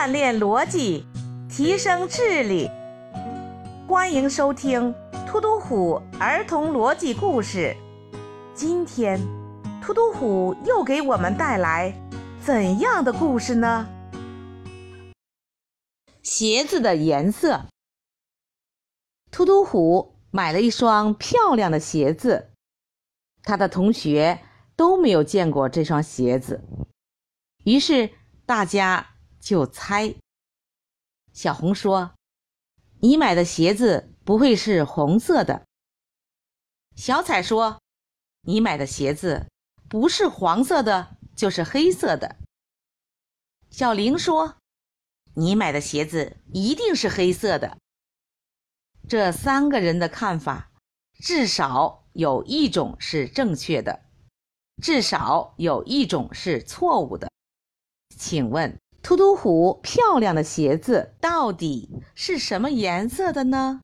锻炼逻辑，提升智力。欢迎收听突突虎儿童逻辑故事。今天，突突虎又给我们带来怎样的故事呢？鞋子的颜色。突突虎买了一双漂亮的鞋子，他的同学都没有见过这双鞋子，于是大家就猜。小红说。你买的鞋子不会是红色的。小彩说：“你买的鞋子不是黄色的，就是黑色的。”小玲说：“你买的鞋子一定是黑色的。”这三个人的看法，至少有一种是正确的，至少有一种是错误的。请问？突突虎漂亮的鞋子到底是什么颜色的呢？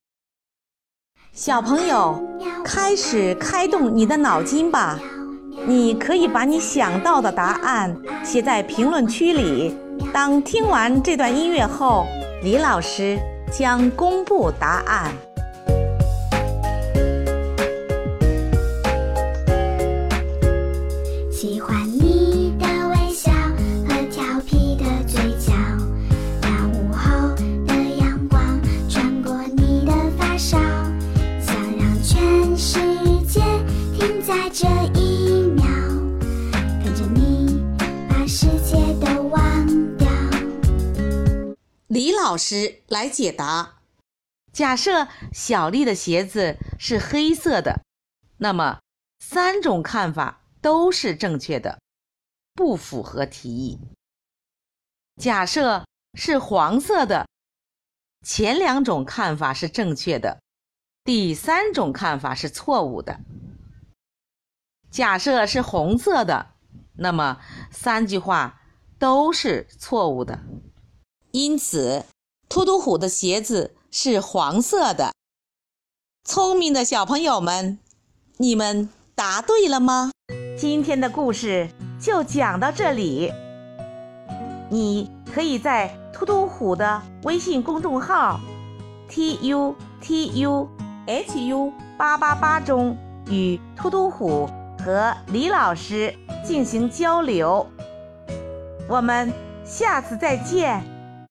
小朋友，开始开动你的脑筋吧！你可以把你想到的答案写在评论区里。当听完这段音乐后，李老师将公布答案。这一秒，陪着你把世界都忘掉李老师来解答：假设小丽的鞋子是黑色的，那么三种看法都是正确的，不符合题意。假设是黄色的，前两种看法是正确的，第三种看法是错误的。假设是红色的，那么三句话都是错误的。因此，突突虎的鞋子是黄色的。聪明的小朋友们，你们答对了吗？今天的故事就讲到这里。你可以在突突虎的微信公众号 t u t u h u 八八八中与突突虎和李老师进行交流。我们下次再见。